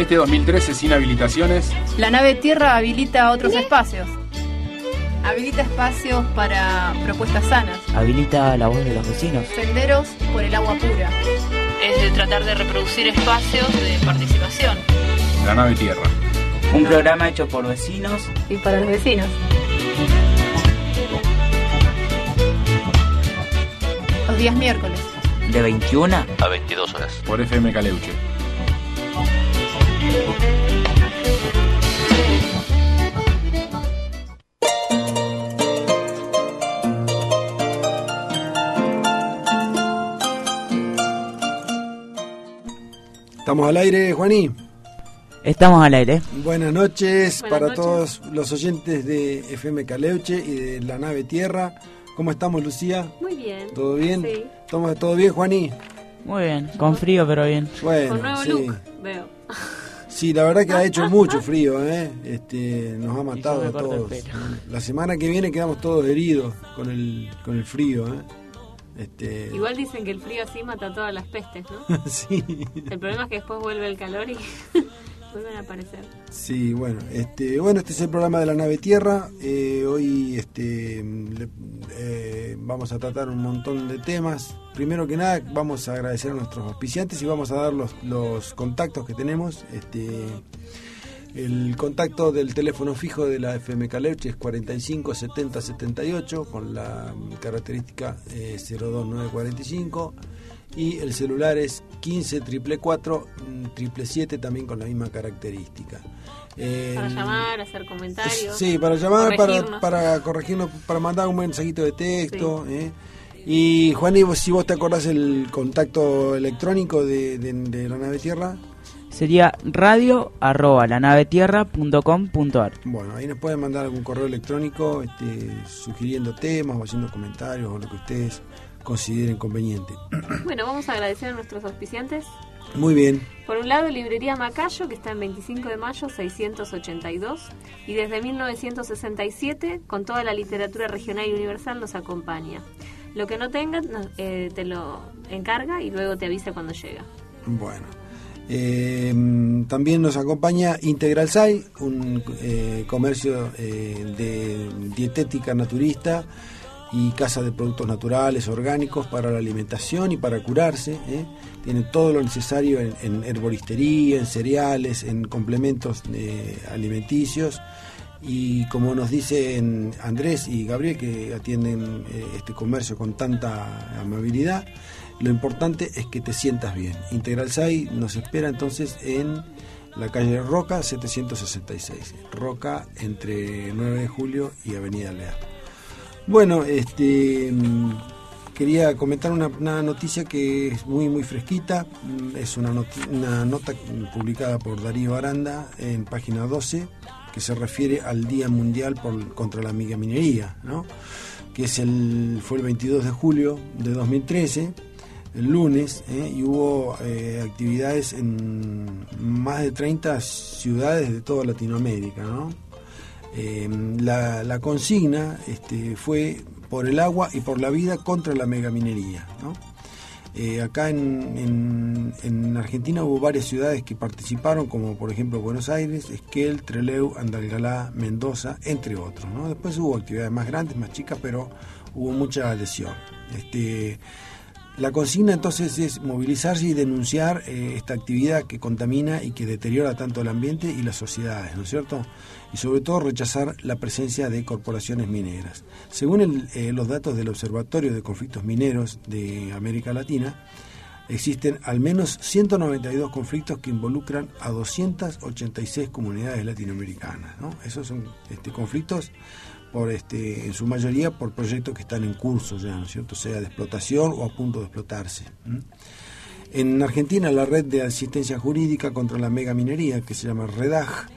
En este 2013, sin habilitaciones, La nave Tierra habilita otros espacios. Habilita espacios para propuestas sanas. Habilita la voz de los vecinos. Senderos por el agua pura. Es de tratar de reproducir espacios de participación. la nave Tierra. Un programa hecho por vecinos. Y para los vecinos. Los días miércoles. De 21 a 22 horas. Por FM Caleuche. Estamos al aire, Juaní. Estamos al aire. Buenas noches Buenas para noches. todos los oyentes de FM Caleuche y de la nave Tierra. ¿Cómo estamos, Lucía? Muy bien. ¿Todo bien? Sí. ¿Toma- ¿Todo bien, Juaní? Muy bien. Con frío, pero bien. Bueno, Con nuevo sí. look, veo. Sí, la verdad que ha hecho mucho frío, ¿eh? Este, nos ha matado a todos. La semana que viene quedamos todos heridos con el, con el frío, ¿eh? Este, Igual dicen que el frío así mata todas las pestes, ¿no? sí, El problema es que después vuelve el calor y vuelven a aparecer. sí, bueno, este, bueno, este es el programa de la nave Tierra. Eh, hoy, este, le- eh, vamos a tratar un montón de temas. Primero que nada, vamos a agradecer a nuestros auspiciantes y vamos a dar los, los contactos que tenemos. Este, el contacto del teléfono fijo de la FM Caleuche es 45 70 78 con la característica eh, 02945 y el celular es 15 triple 4 triple 7 también con la misma característica. Eh, Para llamar, hacer comentarios. Sí, para llamar, para, corregirnos. para corregirnos, para mandar un mensajito de texto. ¿eh? Y Juan, y vos, si vos te acordás el contacto electrónico de, de- de la nave Tierra, Sería radio arroba lanavetierra.com.ar. bueno, ahí nos pueden mandar algún correo electrónico este, sugiriendo temas o haciendo comentarios o lo que ustedes consideren conveniente. Bueno, vamos a agradecer a nuestros auspiciantes. Muy bien, Por un lado, Librería Macayo, que está en 25 de mayo 682, y desde 1967, con toda la literatura regional y universal, nos acompaña. Lo que no tengas, eh, te lo encarga y luego te avisa cuando llega. bueno. Eh, también nos acompaña Integral Sai, un eh, comercio eh, de dietética naturista y casa de productos naturales, orgánicos para la alimentación y para curarse. ¿eh? Tiene todo lo necesario en, en herboristería, en cereales, en complementos eh, alimenticios. Y como nos dicen Andrés y Gabriel, que atienden eh, este comercio con tanta amabilidad, lo importante es que te sientas bien. Integral SAI nos espera entonces en la calle Roca 766. Roca entre 9 de julio y Avenida Leal. Bueno, este mm, quería comentar una, noticia que es muy muy fresquita. Mm, Es una, nota publicada por Darío Aranda en página 12 que se refiere al Día Mundial contra la Minería, ¿no? que es el, fue el 22 de julio de 2013, el lunes, ¿eh? y hubo eh, actividades en más de 30 ciudades de toda Latinoamérica. ¿no? Eh, la, consigna este, fue por el agua y por la vida contra la megaminería. ¿no? Eh, acá en, en- en Argentina hubo varias ciudades que participaron, como por ejemplo Buenos Aires, Esquel, Trelew, Andalgalá, Mendoza, entre otros. Después hubo actividades más grandes, más chicas, pero hubo mucha adhesión. Este, la consigna entonces es movilizarse y denunciar eh, esta actividad que contamina y que deteriora tanto el ambiente y las sociedades, ¿no es cierto? Y sobre todo rechazar la presencia de corporaciones mineras. Según el, eh, los datos del Observatorio de Conflictos Mineros de América Latina, existen al menos 192 conflictos que involucran a 286 comunidades latinoamericanas. ¿no? Esos son este, conflictos por este, en su mayoría por proyectos que están en curso ya, ¿no es cierto? Sea de explotación o a punto de explotarse. En Argentina, la red de asistencia jurídica contra la megaminería, que se llama REDAG,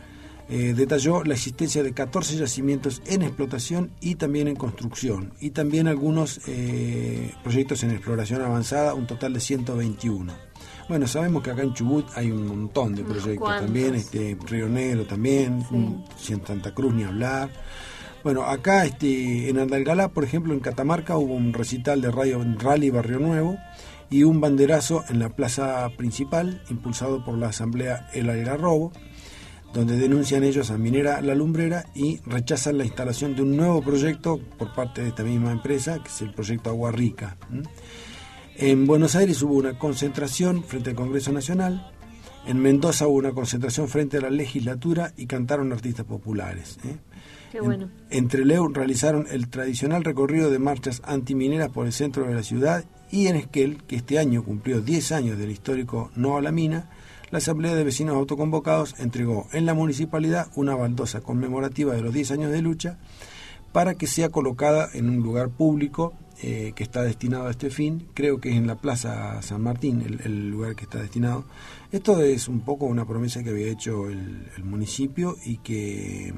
eh, detalló la existencia de 14 yacimientos en explotación y también en construcción, y también algunos eh, proyectos en exploración avanzada, un total de 121. Bueno, sabemos que acá en Chubut hay un montón de proyectos también, este, Río Negro también, Sí. en Santa Cruz ni hablar. Bueno, acá este, en Andalgalá, por ejemplo, en Catamarca hubo un recital de radio Rally Barrio Nuevo y un banderazo en la plaza principal impulsado por la Asamblea El Algarrobo, donde denuncian ellos a Minera La Lumbrera y rechazan la instalación de un nuevo proyecto por parte de esta misma empresa, que es el proyecto Agua Rica. En Buenos Aires hubo una concentración frente al Congreso Nacional, en Mendoza hubo una concentración frente a la legislatura y cantaron artistas populares. ¿eh? Qué En- bueno. En, Trelew realizaron el tradicional recorrido de marchas antimineras por el centro de la ciudad y en Esquel, que este año cumplió 10 años del histórico No a la Mina, la Asamblea de Vecinos Autoconvocados entregó en la municipalidad una baldosa conmemorativa de los 10 años de lucha para que sea colocada en un lugar público eh, que está destinado a este fin, creo que es en la Plaza San Martín el, el lugar que está destinado. Esto es un poco una promesa que había hecho el, el municipio y que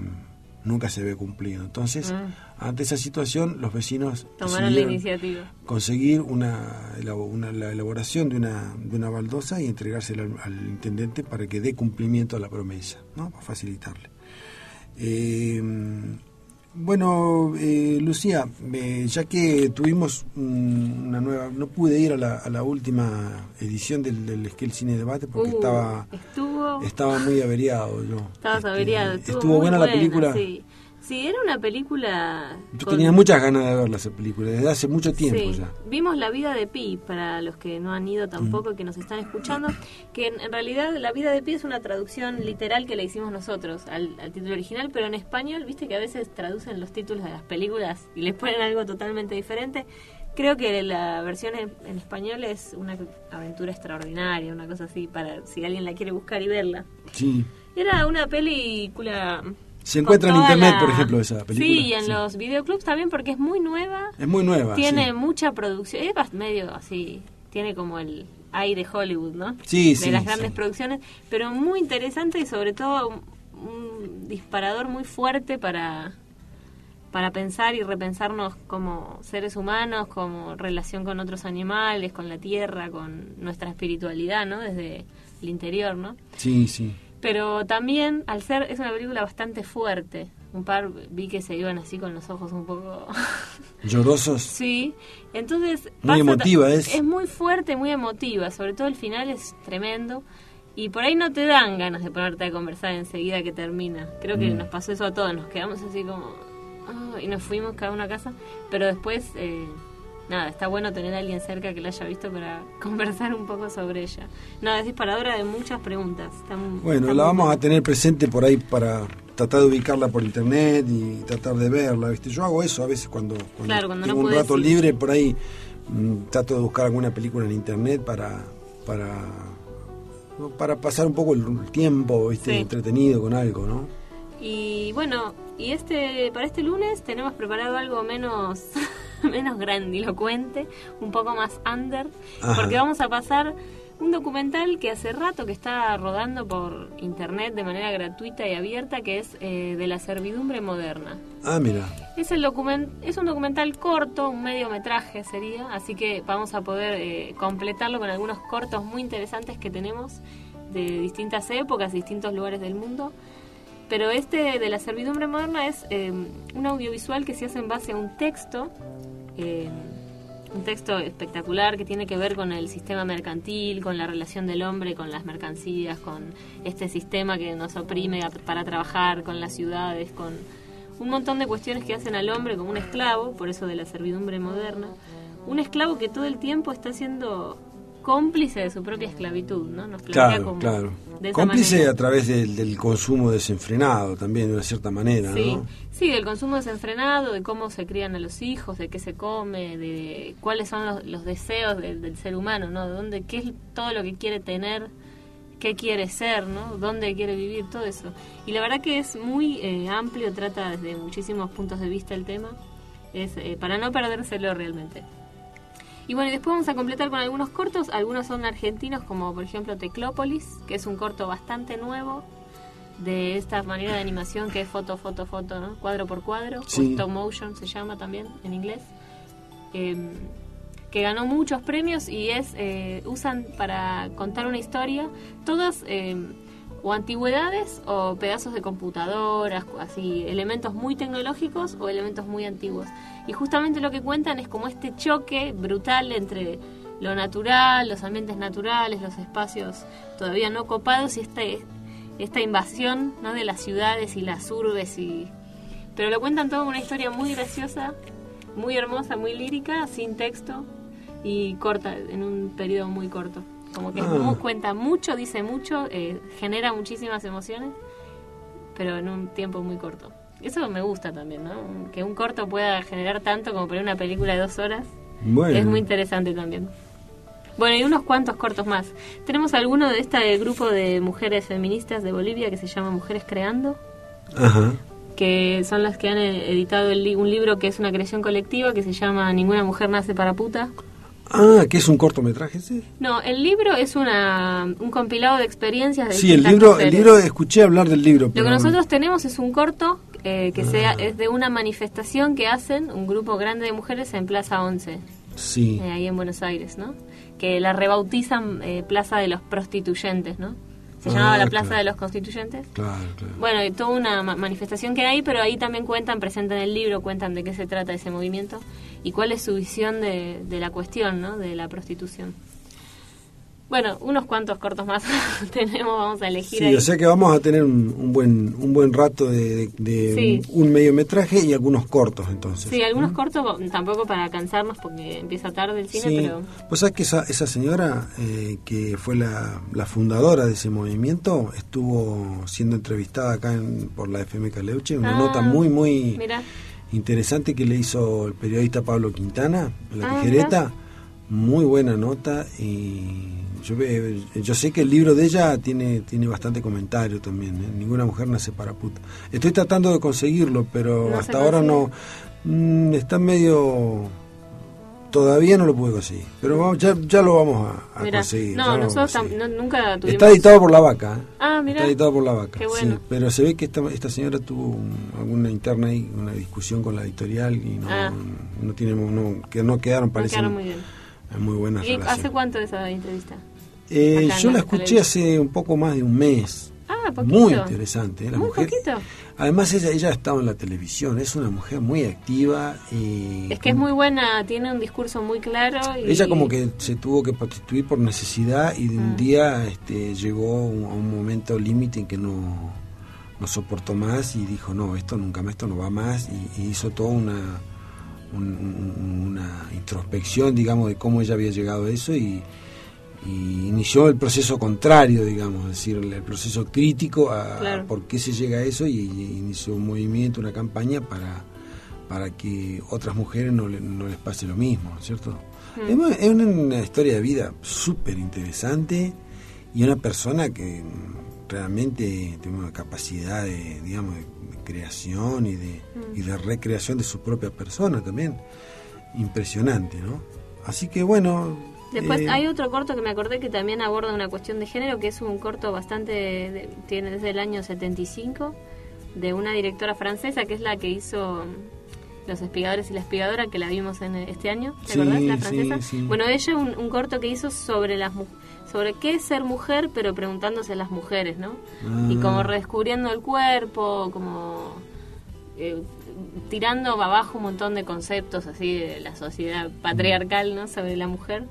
nunca se ve cumplido. Entonces, Mm. ante esa situación, los vecinos Tomaron la iniciativa. conseguir una, una- la elaboración de una, de una baldosa y entregársela al, al intendente para que dé cumplimiento a la promesa, ¿no? para facilitarle. Eh, bueno, eh, Lucía, eh, ya que tuvimos una nueva, no pude ir a la, a la última edición del, del Esquel Cine Debate porque Uh, estaba Estuvo. estaba muy averiado yo. Estabas Este, averiado. Estuvo, muy buena, la película. Sí. Sí, era una película. Yo con- tenía muchas ganas de verla esa película, desde hace mucho tiempo Sí. ya. Vimos La vida de Pi, para los que no han ido tampoco Mm. que nos están escuchando, que en, en realidad La vida de Pi es una traducción literal que le hicimos nosotros al, al título original, pero en español, viste que a veces traducen los títulos de las películas y les ponen algo totalmente diferente. Creo que la versión en, en español es una aventura extraordinaria, una cosa así, para si alguien la quiere buscar y verla. Sí. Era una película... Se encuentra en internet, la- por ejemplo, esa película. Sí, y en Sí. los videoclubs también porque es muy nueva. Es muy nueva. Tiene sí. mucha producción, es medio así, tiene como el aire Hollywood, ¿no? Sí, de sí, las grandes sí. producciones, pero muy interesante y sobre todo un, un disparador muy fuerte para para pensar y repensarnos como seres humanos, como relación con otros animales, con la tierra, con nuestra espiritualidad, ¿no? Desde el interior, ¿no? Sí, sí. Pero también, al ser, es una película bastante fuerte. Un par vi que se iban así con los ojos un poco Llorosos. Sí, entonces... Muy emotiva es. Es muy fuerte, muy emotiva, sobre todo el final es tremendo. Y por ahí no te dan ganas de ponerte a conversar enseguida que termina. Creo que Mm. nos pasó eso a todos, nos quedamos así como... "Ah", y nos fuimos cada uno a casa, pero después... eh, Nada, está bueno tener a alguien cerca que la haya visto para conversar un poco sobre ella. No, es disparadora de muchas preguntas. Está Bueno, está la vamos a buena. tener presente por ahí para tratar de ubicarla por internet y tratar de verla. ¿viste? Yo hago eso a veces cuando, cuando Claro, cuando no tengo un podés rato libre por ahí mm, trato de buscar alguna película en internet para para para pasar un poco el tiempo, ¿viste? Sí. entretenido con algo, ¿no? Y bueno, y este para este lunes tenemos preparado algo menos menos grandilocuente, un poco más under, Ajá. porque vamos a pasar un documental que hace rato que está rodando por internet de manera gratuita y abierta, que es eh, de la servidumbre moderna. Ah, mira. Es, el document es un documental corto, un mediometraje sería, así que vamos a poder eh, completarlo con algunos cortos muy interesantes que tenemos de distintas épocas, distintos lugares del mundo. Pero este de la servidumbre moderna es eh, un audiovisual que se hace en base a un texto, eh, un texto espectacular que tiene que ver con el sistema mercantil, con la relación del hombre con las mercancías, con este sistema que nos oprime para trabajar, con las ciudades, con un montón de cuestiones que hacen al hombre como un esclavo, por eso de la servidumbre moderna. Un esclavo que todo el tiempo está siendo cómplice de su propia esclavitud, ¿no? Nos plantea Claro, como claro. de Cómplice manera. a través del, del consumo desenfrenado también, de una cierta manera, Sí, ¿no? sí, del consumo desenfrenado, de cómo se crían a los hijos, de qué se come, de cuáles son los, los deseos del, del ser humano, ¿no? De dónde, qué es todo lo que quiere tener qué quiere ser, ¿no? Dónde quiere vivir, todo eso. Y la verdad que es muy eh, amplio, trata desde muchísimos puntos de vista el tema, es eh, para no perdérselo realmente. Y bueno, y después vamos a completar con algunos cortos, algunos son argentinos, como por ejemplo Teclópolis, que es un corto bastante nuevo, de esta manera de animación que es foto, foto, foto, ¿no? cuadro por cuadro, Sí. stop motion se llama también en inglés, Em, que ganó muchos premios y es eh, usan para contar una historia todas em, o antigüedades o pedazos de computadoras, así elementos muy tecnológicos o elementos muy antiguos. Y justamente lo que cuentan es como este choque brutal entre lo natural, los ambientes naturales, los espacios todavía no copados y este, esta invasión ¿no? de las ciudades y las urbes y pero lo cuentan todo una historia muy graciosa muy hermosa muy lírica sin texto y corta en un periodo muy corto como que Ah. cuenta mucho dice mucho eh, genera muchísimas emociones pero en un tiempo muy corto eso me gusta también no que un corto pueda generar tanto como para una película de dos horas Bueno. es muy interesante también. Bueno, y unos cuantos cortos más. Tenemos alguno de este grupo de mujeres feministas de Bolivia que se llama Mujeres Creando, Ajá. que son las que han eh, editado el li- un libro que es una creación colectiva que se llama Ninguna mujer nace para puta. Ah, que es un cortometraje ese. No, el libro es una, un compilado de experiencias de Sí, el libro, el libro, escuché hablar del libro. Lo que nosotros tenemos es un corto eh, que sea, es de una manifestación que hacen un grupo grande de mujeres en Plaza 11. Sí. eh, ahí en Buenos Aires, ¿no? Que la rebautizan eh, Plaza de los Prostituyentes, ¿no? Se Ah, llamaba la Plaza claro. de los Constituyentes. Claro, claro. Bueno, y toda una ma- manifestación que hay, pero ahí también cuentan, presentan el libro, cuentan de qué se trata ese movimiento y cuál es su visión de, de la cuestión, ¿no? De la prostitución. Bueno, unos cuantos cortos más tenemos, vamos a elegir Sí, ahí. o sea que vamos a tener un, un buen un buen rato de, de- de Sí. un mediometraje y algunos cortos entonces. Sí, algunos cortos, tampoco para cansarnos porque empieza tarde el cine, Sí. pero... Vos sabés que esa, esa señora eh, que fue la, la fundadora de ese movimiento estuvo siendo entrevistada acá en- por la FM Caleuche, una Ah, nota muy muy interesante que le hizo el periodista Pablo Quintana la Ah, tijereta. Muy buena nota y yo, ve- yo sé que el libro de ella tiene tiene bastante comentario también. ¿eh? Ninguna mujer nace para puta. Estoy tratando de conseguirlo, pero No hasta ahora no. mm, está medio. Todavía no lo pude conseguir. Pero vamos, ya, ya lo vamos a, conseguir. No, nosotros conseguir. no- nunca tuvimos... Está editado por la vaca. ¿eh? Ah. Está editado por la vaca. Qué bueno. sí, pero se ve que esta, esta señora tuvo un- alguna interna ahí, una discusión con la editorial y no, Ah. no tiene, no, que no quedaron, No parecen quedaron muy bien. muy buenas ¿Y hace cuánto esa entrevista? Eh, yo la la escuché hace un poco más de un mes. Ah, poquito. Muy interesante. ¿eh? La Muy mujer, poquito. Además, ella, ella ha estado en la televisión, es una mujer muy activa. Y Es que es muy buena, tiene un discurso muy claro. Y... Ella como que se tuvo que prostituir por necesidad y de un Ah. día este, llegó a un momento límite en que no, no soportó más y dijo, no, esto nunca más, esto no va más y, y hizo toda una, un- un- una introspección, digamos, de cómo ella había llegado a eso y, y inició el proceso contrario, digamos, es decir, el, proceso crítico a, Claro. por qué se llega a eso y, y inició un movimiento, una campaña para, para que otras mujeres no, le- no les pase lo mismo, ¿cierto? Mm. Es, una, historia de vida súper interesante y una persona que realmente tiene una capacidad de, digamos, de, de creación y de, Mm. y de recreación de su propia persona también. Impresionante, ¿no? Así que bueno... Después eh, hay otro corto que me acordé que también aborda una cuestión de género, que es un corto bastante, de- tiene desde el año 75, de una directora francesa, que es la que hizo mm, Los espigadores y la espigadora, que la vimos en este año, ¿te Sí, acordás? La francesa. sí. Bueno, ella un, un corto que hizo sobre las mu- sobre qué es ser mujer, pero preguntándose a las mujeres, ¿no? Y Ah. como redescubriendo el cuerpo, como eh, tirando abajo un montón de conceptos así de la sociedad patriarcal, ¿no? Sobre la mujer,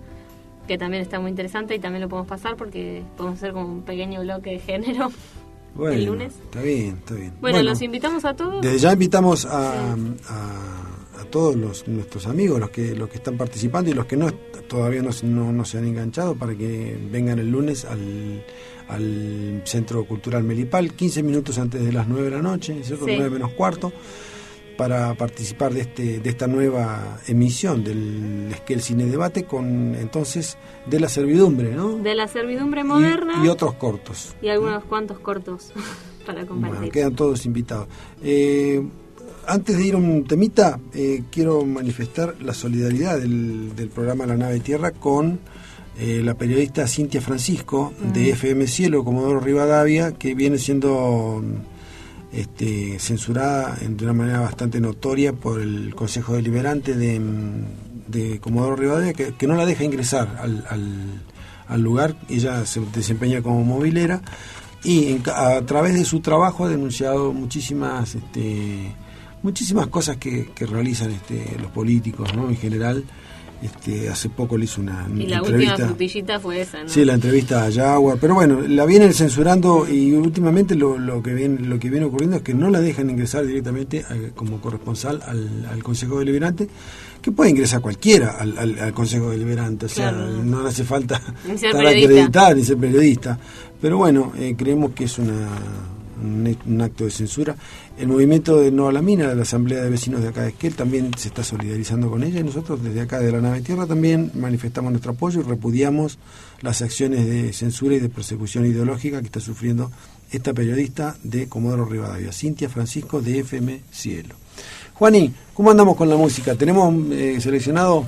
que también está muy interesante y también lo podemos pasar porque podemos hacer como un pequeño bloque de género. bueno, el lunes. Está bien, está bien. Bueno, los invitamos a todos. Desde ya invitamos a, a, a todos los, nuestros amigos, los que los que están participando y los que no todavía no, se- no, no se han enganchado para que vengan el lunes al, al Centro Cultural Melipal, 15 minutos antes de las 9 de la noche, ¿cierto? Sí. 9 menos cuarto. Para participar de este de esta nueva emisión del Esquel Cine Debate con entonces de la servidumbre, ¿no? De la servidumbre moderna y, otros cortos. y algunos cuantos cortos para compartir. Bueno, quedan todos invitados. Eh, antes de ir a un temita, eh, quiero manifestar la solidaridad del, del programa La Nave Tierra con eh, la periodista Cintia Francisco de FM Cielo, Comodoro Rivadavia, que viene siendo mm, este, censurada en- de una manera bastante notoria por el Consejo Deliberante de, de Comodoro Rivadavia, que, no la deja ingresar al, al- lugar. Ella se desempeña como movilera y a través de su trabajo ha denunciado muchísimas este, muchísimas cosas que, que realizan este, los políticos ¿no? en general este, hace poco le hizo una Y la última entrevista frutillita fue esa, ¿no? Sí, la entrevista a Jaguar, pero bueno, la vienen censurando y últimamente lo, lo que viene lo que viene ocurriendo es que no la dejan ingresar directamente eh, como corresponsal al, al Consejo Deliberante, que puede ingresar cualquiera al, al- al Consejo Deliberante, o sea, Claro. no hace falta estar periodista. acreditada ni ser periodista, pero bueno, eh, creemos que es una un, he- un acto de censura. El movimiento de No a la Mina, de la Asamblea de Vecinos de acá de Esquel, también se está solidarizando con ella y nosotros desde acá de la Nave Tierra también manifestamos nuestro apoyo y repudiamos las acciones de censura y de persecución ideológica que está sufriendo esta periodista de Comodoro Rivadavia, Cintia Francisco de FM Cielo. Juani, ¿cómo andamos con la música? Tenemos eh, seleccionado,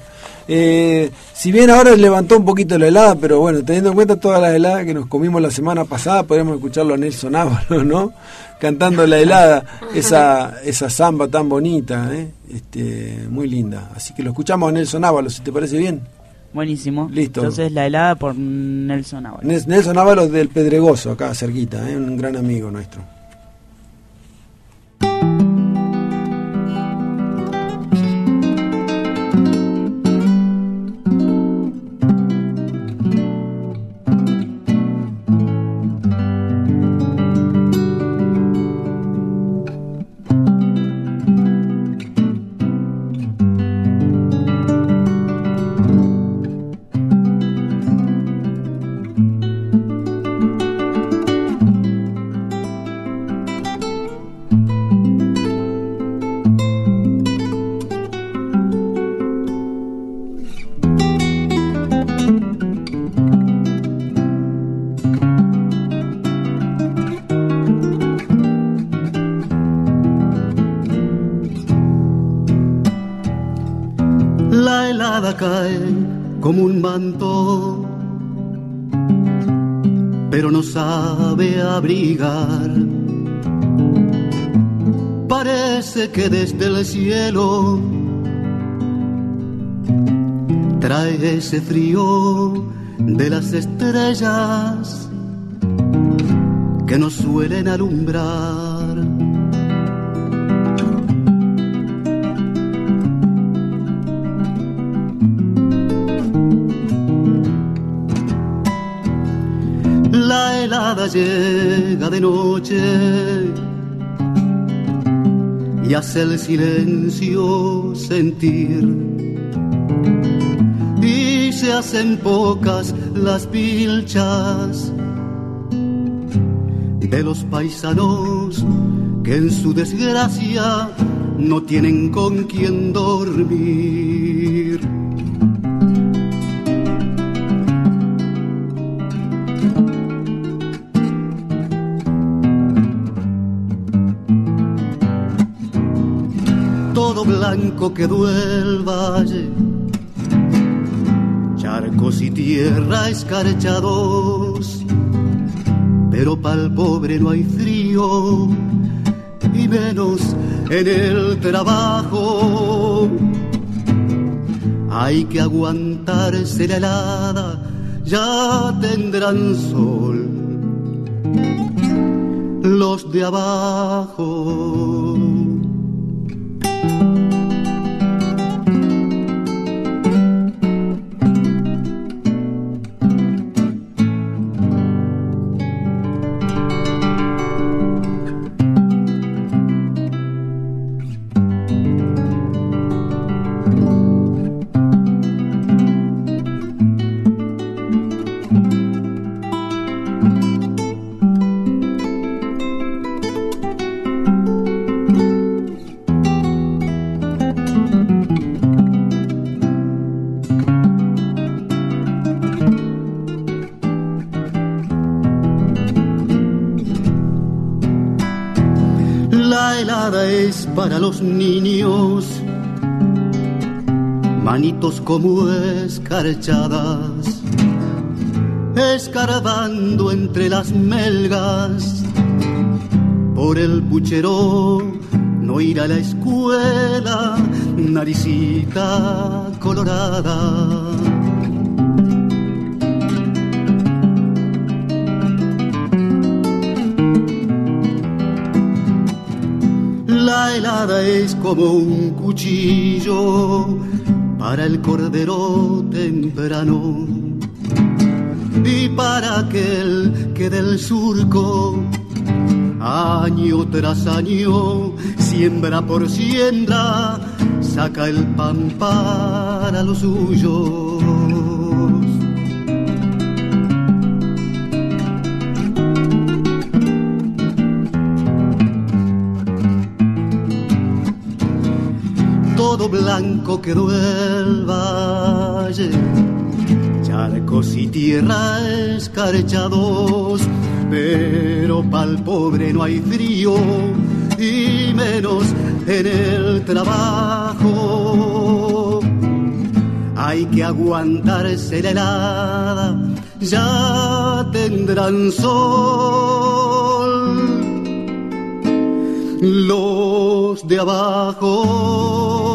eh, si bien ahora levantó un poquito la helada, pero bueno, teniendo en cuenta todas las heladas que nos comimos la semana pasada, podemos escucharlo a Nelson Ávalo, ¿no? Cantando la helada, esa, esa samba tan bonita, ¿eh? este, muy linda. Así que lo escuchamos a Nelson Ávalo, si te parece bien. Buenísimo. Listo. Entonces la helada por Nelson Ábalos. Nels- Nelson Ábalos del Pedregoso, acá cerquita, ¿eh? un gran amigo nuestro. Parece que desde el cielo trae ese frío de las estrellas que nos suelen alumbrar. La helada llega de noche y hace el silencio sentir. Y se hacen pocas las pilchas de los paisanos que en su desgracia no tienen con quien dormir. Quedó el valle, charcos y tierra escarchados, pero pa'l pobre no hay frío, y menos en el trabajo. Hay que aguantarse la helada, ya tendrán sol los de abajo. Para los niños, manitos como escarchadas, escarbando entre las melgas, por el puchero no ir a la escuela, naricita colorada. Es como un cuchillo para el cordero temprano y para aquel que del surco año tras año, siembra por siembra, saca el pan para los suyos. Blanco quedó el valle, charcos y tierra escarchados pero pa'l pobre no hay frío y menos en el trabajo. Hay que aguantarse la helada, ya tendrán sol los de abajo.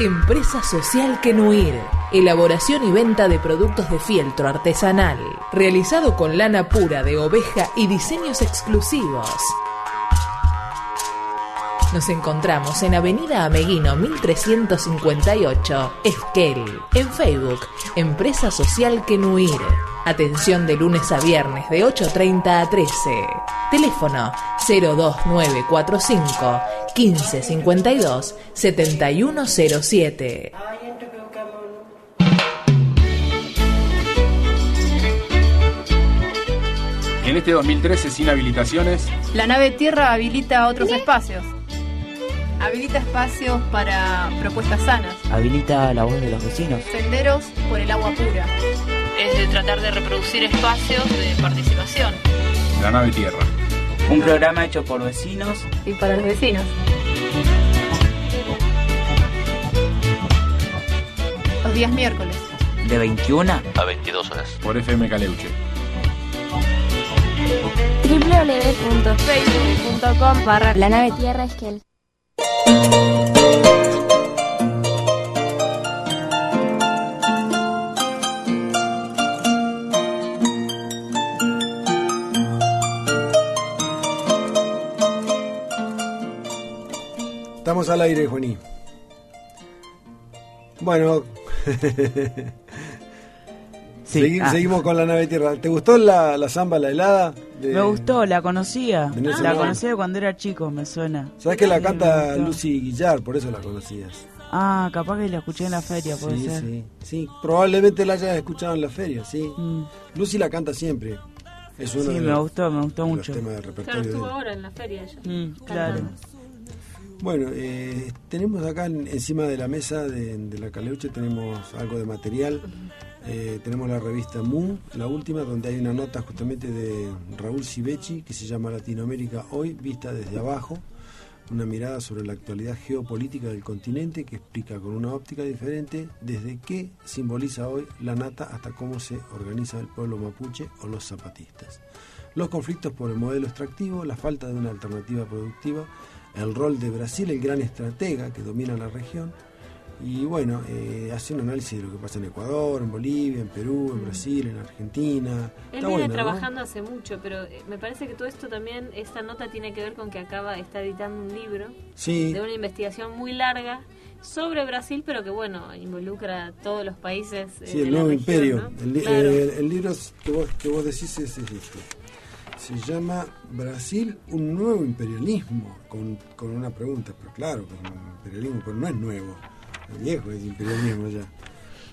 Empresa Social Kenuir. Elaboración y venta de productos de fieltro artesanal. Realizado con lana pura de oveja y diseños exclusivos. Nos encontramos en Avenida Ameguino 1358, Esquel. En Facebook, Empresa Social Kenuir. Atención de lunes a viernes de 8.30 a 13. Teléfono 02945 1552 7107. En este 2013, sin habilitaciones, La nave Tierra habilita otros espacios. Habilita espacios para propuestas sanas. Habilita la voz de los vecinos. Senderos por el agua pura. Es de tratar de reproducir espacios de participación. la nave Tierra. Un programa hecho por vecinos. Y para los vecinos. Los días miércoles. De 21 a 22 horas. Por FM Caleuche. www.facebook.com barra la nave tierra esquel. Estamos al aire, Juaní. Bueno, Sí, segui- ah. seguimos con la nave Tierra. ¿Te gustó la, la samba, la helada? De- Me gustó, la conocía. De Nelson La conocía cuando era chico, me suena. ¿Sabes que la Sí, canta. Lucy Guillar? Por eso la conocías. Ah, capaz que la escuché en la feria, puede Sí, ser. sí, sí. Probablemente la hayas escuchado en la feria, sí. Mm. Lucy la canta siempre. Es uno Sí, de me los- gustó, me gustó de mucho. temas del Claro, repertorio de estuvo él. ahora en la feria ella. Mm, claro. Bueno, eh, tenemos acá en- encima de la mesa de, de la Caleuche tenemos algo de material. Eh, tenemos la revista Mu, la última, donde hay una nota justamente de Raúl Civechi que se llama Latinoamérica Hoy, vista desde abajo. Una mirada sobre la actualidad geopolítica del continente que explica con una óptica diferente desde qué simboliza hoy la nata hasta cómo se organiza el pueblo mapuche o los zapatistas. Los conflictos por el modelo extractivo, la falta de una alternativa productiva, el rol de Brasil, el gran estratega que domina la región, y bueno, eh, hace un análisis de lo que pasa en Ecuador, en Bolivia, en Perú, en Brasil, en Argentina. Él Está viene trabajando hace mucho, pero eh, me parece que todo esto también, esta nota tiene que ver con que acaba, está editando un libro Sí, de una investigación muy larga sobre Brasil, pero que bueno, involucra a todos los países. eh, sí, de el la nuevo región, imperio. ¿no? El, li- Claro. eh, el libro que vos, que vos decís es, es este. Se llama Brasil, un nuevo imperialismo, con, con una pregunta, pero claro, con un imperialismo, pero no es nuevo, viejo, es imperialismo ya.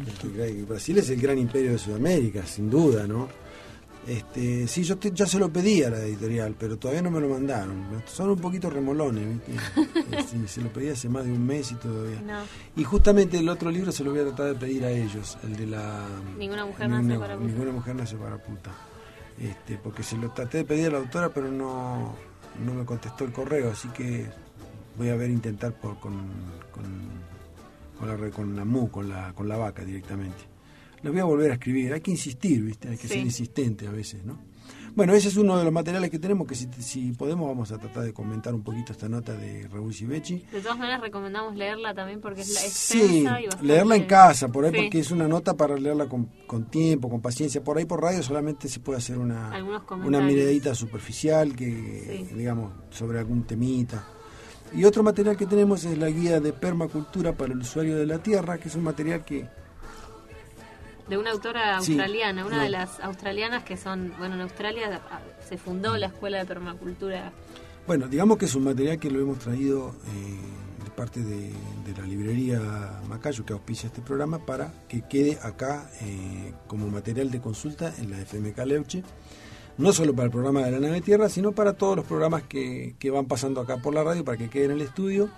Este, Brasil es el gran imperio de Sudamérica, sin duda, ¿no? Este, sí, yo te- ya se lo pedí a la editorial, pero todavía no me lo mandaron. Son un poquito remolones, ¿viste? Sí, se lo pedí hace más de un mes y todavía. No. Y justamente el otro libro se lo voy a tratar de pedir a ellos, el de la... Ninguna mujer nace para puta. Ninguna mujer nace para puta. Este, porque se lo traté de pedir a la autora, pero no, no me contestó el correo, así que voy a ver intentar por, con, con, con la, con la MU, con la, con la vaca directamente. Lo voy a volver a escribir, hay que insistir, ¿viste? Hay que Sí. ser insistente a veces, ¿no? Bueno, ese es uno de los materiales que tenemos, que si, si podemos vamos a tratar de comentar un poquito esta nota de Raúl Becci. De todas maneras recomendamos leerla también porque es la Sí, y bastante... leerla en casa, por ahí, Sí. porque es una nota para leerla con, con tiempo, con paciencia. Por ahí por radio solamente se puede hacer una, una miradita superficial, que Sí. digamos, sobre algún temita. Y otro material que tenemos es la guía de permacultura para el usuario de la tierra, que es un material que De una autora Sí. australiana, una No. de las australianas que son... Bueno, en Australia ah, se fundó la Escuela de Permacultura. Bueno, digamos que es un material que lo hemos traído eh, de parte de, de la librería Macayo, que auspicia este programa, para que quede acá eh, como material de consulta en la FMK Leuche, no solo para el programa de la nave Tierra, sino para todos los programas que, que van pasando acá por la radio, para que quede en el estudio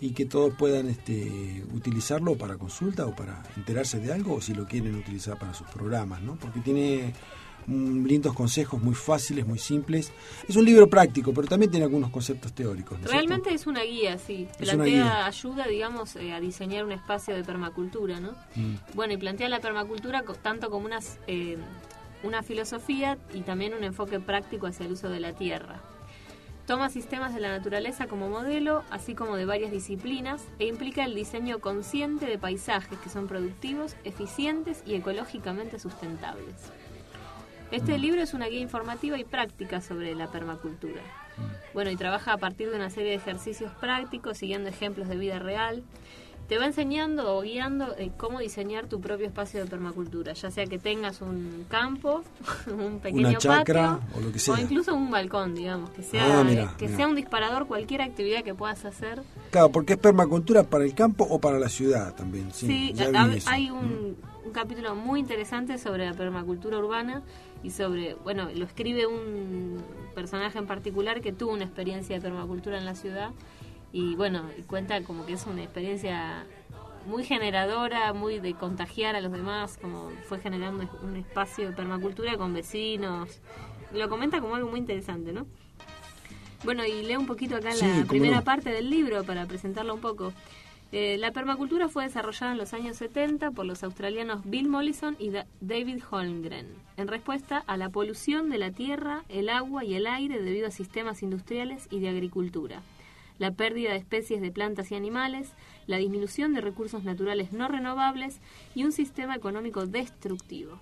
y que todos puedan este, utilizarlo para consulta o para enterarse de algo, o si lo quieren utilizar para sus programas, ¿no? Porque tiene lindos consejos muy fáciles, muy simples. Es un libro práctico, pero también tiene algunos conceptos teóricos. ¿no es Realmente es una guía, sí. Es Plantea guía. ayuda, digamos, eh, a diseñar un espacio de permacultura, ¿no? Mm. Bueno, y plantea la permacultura tanto como unas, eh, una filosofía y también un enfoque práctico hacia el uso de la tierra. Toma sistemas de la naturaleza como modelo, así como de varias disciplinas, e implica el diseño consciente de paisajes que son productivos, eficientes y ecológicamente sustentables. Este libro es una guía informativa y práctica sobre la permacultura. Bueno, y trabaja a partir de una serie de ejercicios prácticos, siguiendo ejemplos de vida real. Te va enseñando o guiando eh, cómo diseñar tu propio espacio de permacultura, ya sea que tengas un campo, un pequeño Una chacra patio, o lo que sea. incluso un balcón, digamos, que sea, Ah, mirá, que mirá. sea un disparador cualquier actividad que puedas hacer. Claro, porque es permacultura para el campo o para la ciudad también. Sí, hay un, un capítulo muy interesante sobre la permacultura urbana y sobre, bueno, lo escribe un personaje en particular que tuvo una experiencia de permacultura en la ciudad y bueno, y cuenta como que es una experiencia muy generadora, muy de contagiar a los demás, como fue generando un espacio de permacultura con vecinos. Lo comenta como algo muy interesante, ¿no? Bueno, y leo un poquito acá Sí, la primera no. parte del libro para presentarlo un poco. Eh, la permacultura fue desarrollada en los años 70 por los australianos Bill Mollison y Da- David Holmgren, en respuesta a la polución de la tierra, el agua y el aire debido a sistemas industriales y de agricultura, la pérdida de especies de plantas y animales, la disminución de recursos naturales no renovables y un sistema económico destructivo.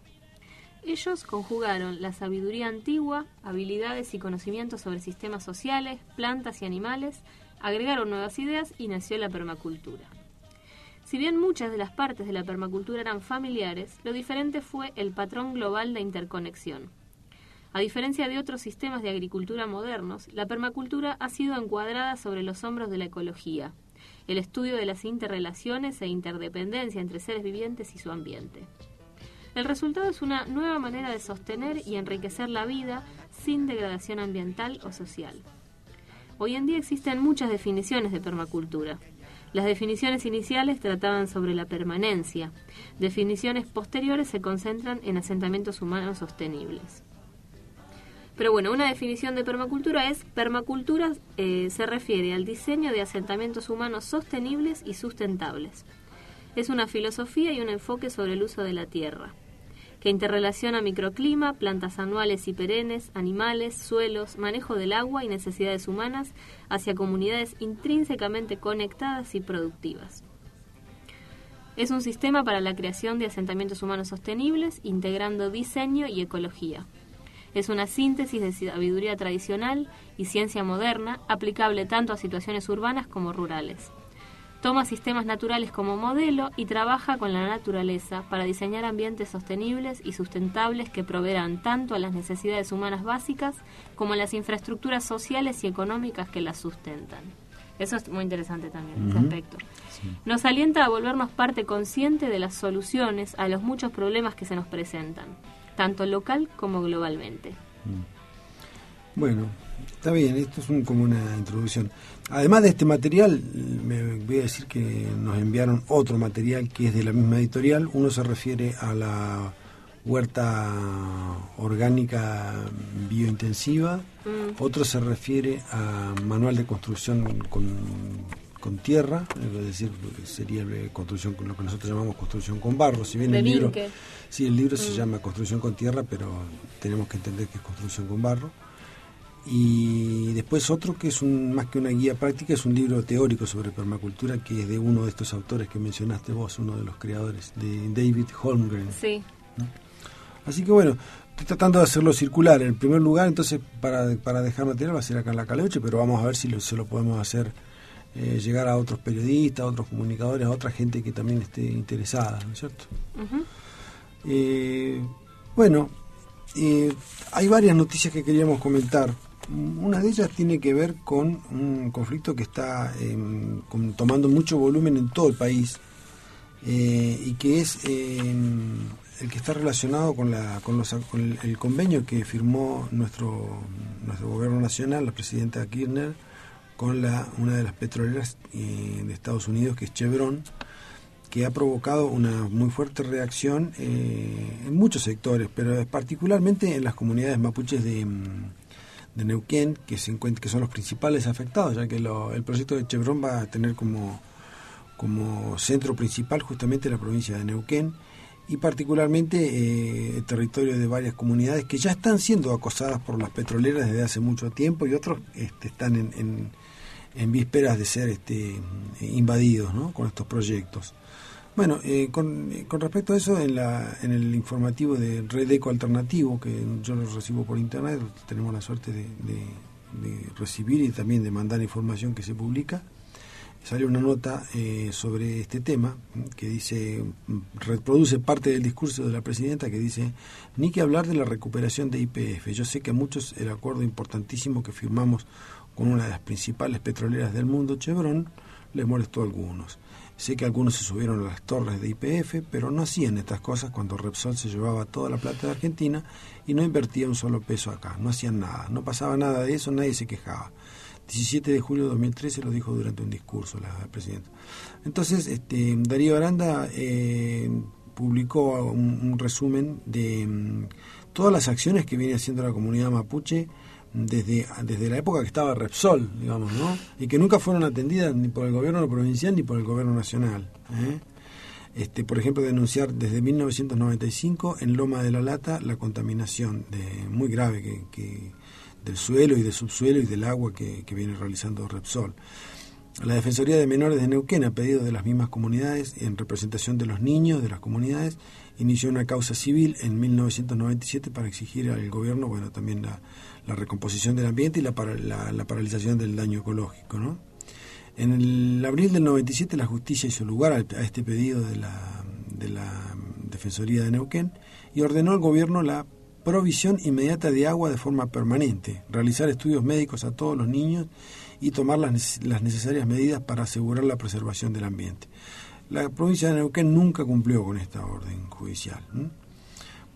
Ellos conjugaron la sabiduría antigua, habilidades y conocimientos sobre sistemas sociales, plantas y animales, agregaron nuevas ideas y nació la permacultura. Si bien muchas de las partes de la permacultura eran familiares, lo diferente fue el patrón global de interconexión. A diferencia de otros sistemas de agricultura modernos, la permacultura ha sido encuadrada sobre los hombros de la ecología, el estudio de las interrelaciones e interdependencia entre seres vivientes y su ambiente. El resultado es una nueva manera de sostener y enriquecer la vida sin degradación ambiental o social. Hoy en día existen muchas definiciones de permacultura. Las definiciones iniciales trataban sobre la permanencia. Definiciones posteriores se concentran en asentamientos humanos sostenibles. Pero bueno, una definición de permacultura es permacultura eh, se refiere al diseño de asentamientos humanos sostenibles y sustentables. Es una filosofía y un enfoque sobre el uso de la tierra, que interrelaciona microclima, plantas anuales y perennes, animales, suelos, manejo del agua y necesidades humanas hacia comunidades intrínsecamente conectadas y productivas. Es un sistema para la creación de asentamientos humanos sostenibles, integrando diseño y ecología. Es una síntesis de sabiduría tradicional y ciencia moderna, aplicable tanto a situaciones urbanas como rurales. Toma sistemas naturales como modelo y trabaja con la naturaleza para diseñar ambientes sostenibles y sustentables que proveerán tanto a las necesidades humanas básicas como a las infraestructuras sociales y económicas que las sustentan. Eso es muy interesante también, ese Ujú. aspecto. Nos alienta a volvernos parte consciente de las soluciones a los muchos problemas que se nos presentan, tanto local como globalmente. Bueno, está bien, esto es un- como una introducción. Además de este material, me voy a decir que nos enviaron otro material que es de la misma editorial. Uno se refiere a la huerta orgánica biointensiva, Mm. otro se refiere a manual de construcción con, con tierra, es decir, sería eh, construcción con lo que nosotros llamamos construcción con barro. Si bien el libro, sí, el libro se Mm. llama construcción con tierra, pero tenemos que entender que es construcción con barro. Y después otro que es un, más que una guía práctica, es un libro teórico sobre permacultura que es de uno de estos autores que mencionaste vos, uno de los creadores, de David Holmgren. Sí. Así que bueno, estoy tratando de hacerlo circular. En primer lugar, entonces, para, para dejar material va a ser acá en la Caleuche, pero vamos a ver si lo, se lo podemos hacer eh, llegar a otros periodistas, a otros comunicadores, a otra gente que también esté interesada, ¿no es cierto? Eh, bueno, eh, hay varias noticias que queríamos comentar. Una de ellas tiene que ver con un conflicto que está em, con- tomando mucho volumen en todo el país eh, y que es em, el que está relacionado con, la, con, los, con el, el convenio que firmó nuestro, nuestro gobierno nacional, la presidenta Kirchner, con la, una de las petroleras eh, de Estados Unidos, que es Chevron, que ha provocado una muy fuerte reacción eh, en muchos sectores, pero particularmente en las comunidades mapuches de, mm, de Neuquén, que se encuent- que son los principales afectados, ya que lo- el proyecto de Chevron va a tener como, como centro principal justamente la provincia de Neuquén y particularmente eh, el territorio de varias comunidades que ya están siendo acosadas por las petroleras desde hace mucho tiempo y otros este, están en, en, en vísperas de ser este, invadidos ¿no? con estos proyectos. Bueno, eh, con, eh, con respecto a eso, en, la, en el informativo de Red Eco Alternativo, que yo lo recibo por internet, tenemos la suerte de, de- recibir y también de mandar información que se publica, salió una nota eh, sobre este tema que dice, reproduce parte del discurso de la presidenta que dice, ni que hablar de la recuperación de IPF. Yo sé que a muchos el acuerdo importantísimo que firmamos con una de las principales petroleras del mundo, Chevron, les molestó a algunos. Sé que algunos se subieron a las torres de IPF, pero no hacían estas cosas cuando Repsol se llevaba toda la plata de Argentina y no invertía un solo peso acá. No hacían nada, no pasaba nada de eso, nadie se quejaba. 17 de julio de 2013 lo dijo durante un discurso la presidenta. Entonces, este, Darío Aranda eh, publicó un, resumen de mm, todas las acciones que viene haciendo la comunidad mapuche desde, desde la época que estaba Repsol, digamos, ¿no? Y que nunca fueron atendidas ni por el gobierno provincial ni por el gobierno nacional. ¿eh? Este, por ejemplo, denunciar desde 1995 en Loma de la Lata la contaminación de, muy grave que, que del suelo y del subsuelo y del agua que, que viene realizando Repsol. La Defensoría de Menores de Neuquén, a pedido de las mismas comunidades, en representación de los niños de las comunidades, inició una causa civil en 1997 para exigir al gobierno, bueno, también la, la recomposición del ambiente y la, la, paralización del daño ecológico, ¿no? En el abril del 97 la justicia hizo lugar al- a este pedido de la, de la Defensoría de Neuquén y ordenó al gobierno la provisión inmediata de agua de forma permanente, realizar estudios médicos a todos los niños y tomar las, las necesarias medidas para asegurar la preservación del ambiente. La provincia de Neuquén nunca cumplió con esta orden judicial.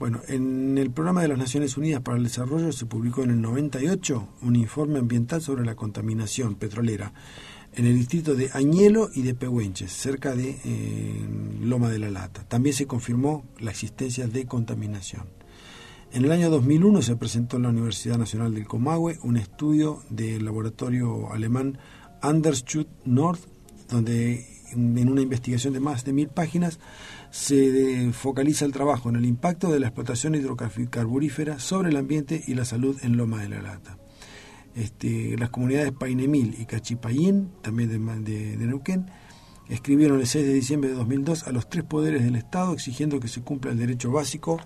Bueno, en el programa de las Naciones Unidas para el Desarrollo se publicó en el 98 un informe ambiental sobre la contaminación petrolera en el distrito de Añelo y de Pehuenches, cerca de eh, Loma de la Lata. También se confirmó la existencia de contaminación. En el año 2001 se presentó en la Universidad Nacional del Comahue un estudio del laboratorio alemán Andersschut North, donde en una investigación de más de mil páginas se focaliza el trabajo en el impacto de la explotación hidrocarburífera sobre el ambiente y la salud en Loma de la Lata. Este, las comunidades Painemil y Cachipayín, también de Neuquén, escribieron el 6 de diciembre de 2002 a los tres poderes del Estado exigiendo que se cumpla el derecho básico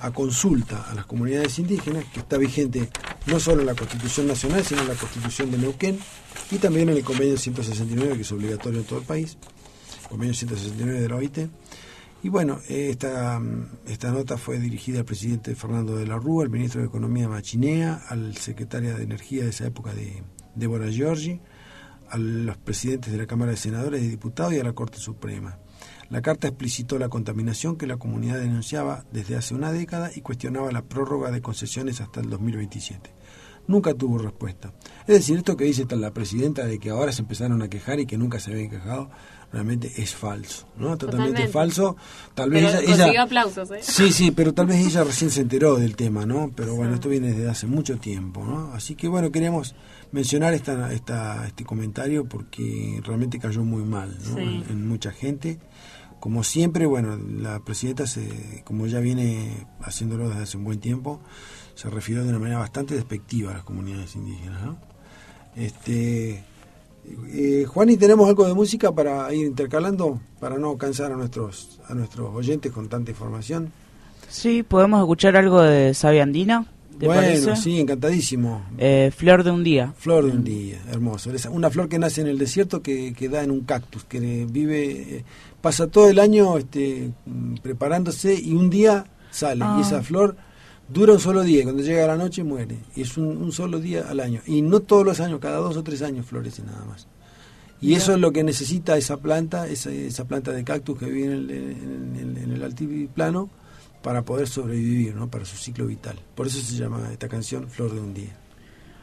a consulta a las comunidades indígenas, que está vigente no solo en la Constitución Nacional, sino en la Constitución de Neuquén y también en el Convenio 169, que es obligatorio en todo el país, Convenio 169 de la OIT. Y bueno, esta, esta nota fue dirigida al presidente Fernando de la Rúa, al ministro de Economía Machinea, al secretario de Energía de esa época de Débora Giorgi, a los presidentes de la Cámara de Senadores y Diputados y a la Corte Suprema. La carta explicitó la contaminación que la comunidad denunciaba desde hace una década y cuestionaba la prórroga de concesiones hasta el 2027. Nunca tuvo respuesta. Es decir, esto que dice la presidenta de que ahora se empezaron a quejar y que nunca se habían quejado, realmente es falso, ¿no? Totalmente, Totalmente. falso. Tal vez Pero ella, ella- aplausos, ¿eh? Sí, sí, pero tal vez ella recién se enteró del tema, ¿no? Pero bueno, esto viene desde hace mucho tiempo, ¿no? Así que bueno, queríamos mencionar esta, esta, este comentario porque realmente cayó muy mal, ¿no? Sí. En, en mucha gente. Como siempre, bueno, la presidenta, se, como ya viene haciéndolo desde hace un buen tiempo, se refirió de una manera bastante despectiva a las comunidades indígenas, ¿no? Este, eh, Juan, ¿y tenemos algo de música para ir intercalando, para no cansar a nuestros, a nuestros oyentes con tanta información? Sí, podemos escuchar algo de Sabia Andina. ¿Te bueno, parece? sí, encantadísimo. Eh, Flor de un día. Flor de un día, hermoso. Una flor que nace en el desierto que, que da en un cactus, que vive, eh, pasa todo el año este, mm, preparándose y un día sale. Ah. Y esa flor dura un solo día, y cuando llega la noche muere. Y es un, un solo día al año. Y no todos los años, cada dos o tres años florece nada más. Y eso es lo que necesita esa planta, esa, esa planta de cactus que vive en el, en en el altiplano para poder sobrevivir, ¿no? para su ciclo vital. Por eso se llama esta canción Flor de un día.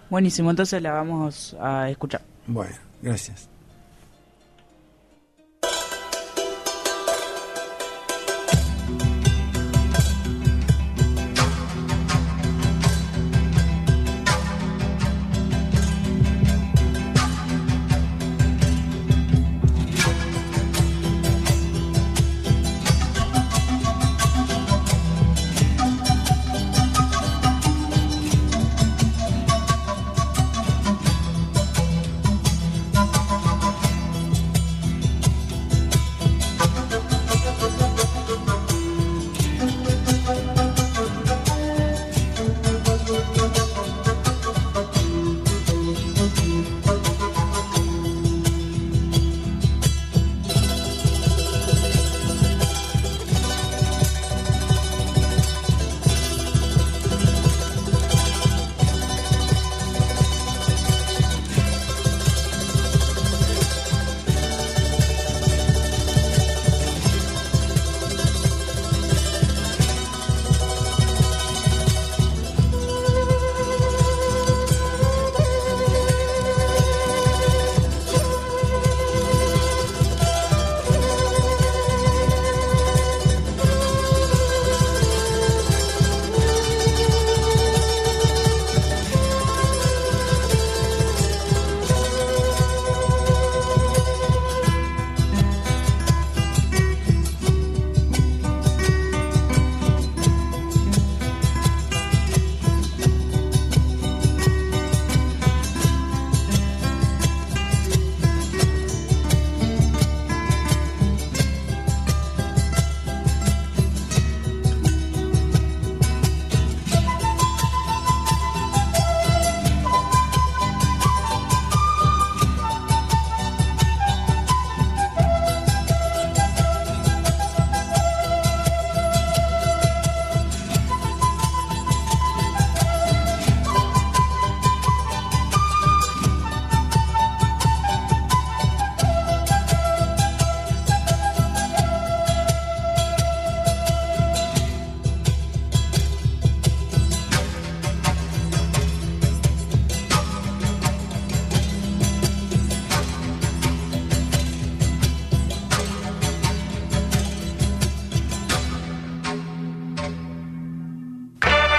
Buenísimo, entonces la vamos a escuchar. Bueno, gracias.